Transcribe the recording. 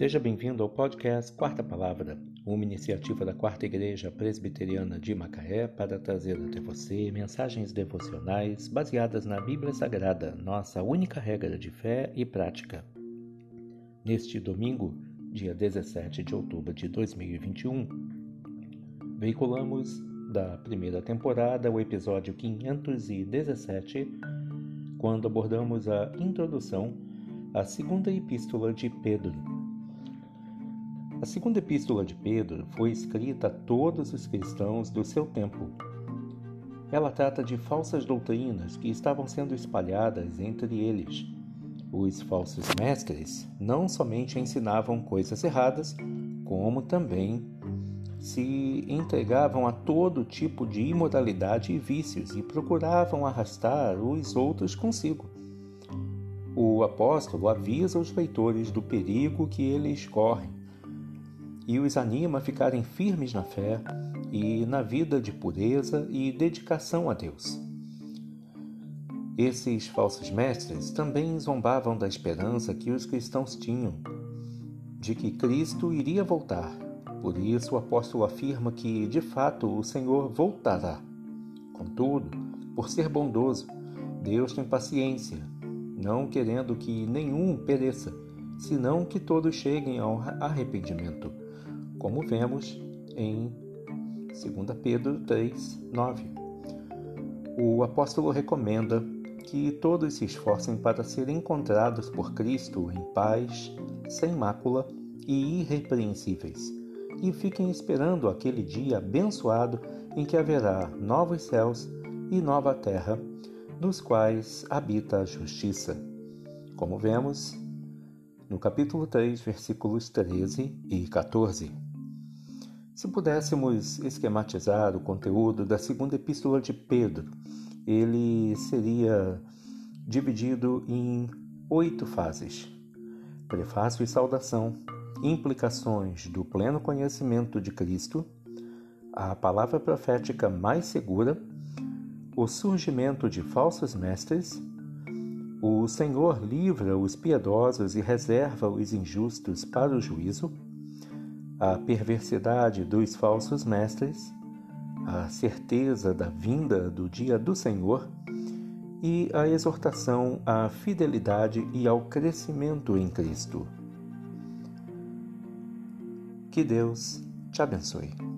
Seja bem-vindo ao podcast Quarta Palavra, uma iniciativa da Quarta Igreja Presbiteriana de Macaé para trazer até você mensagens devocionais baseadas na Bíblia Sagrada, nossa única regra de fé e prática. Neste domingo, dia 17 de outubro de 2021, veiculamos da primeira temporada o episódio 517, quando abordamos a introdução à segunda epístola de Pedro. A segunda epístola de Pedro foi escrita a todos os cristãos do seu tempo. Ela trata de falsas doutrinas que estavam sendo espalhadas entre eles. Os falsos mestres não somente ensinavam coisas erradas, como também se entregavam a todo tipo de imoralidade e vícios e procuravam arrastar os outros consigo. O apóstolo avisa os leitores do perigo que eles correm e os anima a ficarem firmes na fé e na vida de pureza e dedicação a Deus. Esses falsos mestres também zombavam da esperança que os cristãos tinham de que Cristo iria voltar. Por isso o apóstolo afirma que, de fato, o Senhor voltará. Contudo, por ser bondoso, Deus tem paciência, não querendo que nenhum pereça, senão que todos cheguem ao arrependimento como vemos em 2 Pedro 3, 9. O apóstolo recomenda que todos se esforcem para serem encontrados por Cristo em paz, sem mácula e irrepreensíveis, e fiquem esperando aquele dia abençoado em que haverá novos céus e nova terra, nos quais habita a justiça. Como vemos no capítulo 3, versículos 13 e 14. Se pudéssemos esquematizar o conteúdo da segunda epístola de Pedro, ele seria dividido em oito fases: prefácio e saudação, implicações do pleno conhecimento de Cristo, a palavra profética mais segura, o surgimento de falsos mestres, o Senhor livra os piedosos e reserva os injustos para o juízo a perversidade dos falsos mestres, a certeza da vinda do dia do Senhor e a exortação à fidelidade e ao crescimento em Cristo. Que Deus te abençoe.